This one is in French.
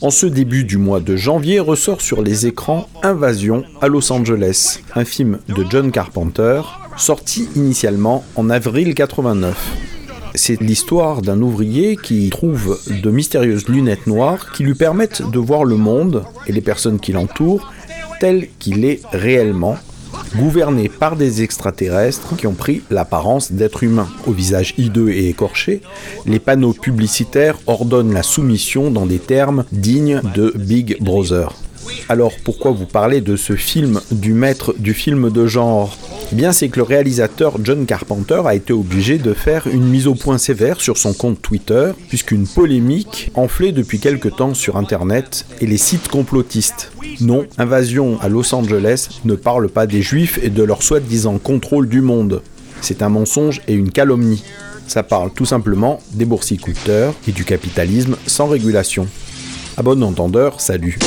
En ce début du mois de janvier ressort sur les écrans Invasion à Los Angeles, un film de John Carpenter, sorti initialement en avril 89. C'est l'histoire d'un ouvrier qui trouve de mystérieuses lunettes noires qui lui permettent de voir le monde et les personnes qui l'entourent tel qu'il est réellement, gouverné par des extraterrestres qui ont pris l'apparence d'êtres humains. Au visage hideux et écorché, les panneaux publicitaires ordonnent la soumission dans des termes dignes de Big Brother. Alors pourquoi vous parlez de ce film du maître du film de genre? Eh bien, c'est que le réalisateur John Carpenter a été obligé de faire une mise au point sévère sur son compte Twitter, puisqu'une polémique enflait depuis quelque temps sur Internet et les sites complotistes. Non, Invasion à Los Angeles ne parle pas des juifs et de leur soi-disant contrôle du monde. C'est un mensonge et une calomnie. Ça parle tout simplement des boursiculteurs et du capitalisme sans régulation. À bon entendeur, salut.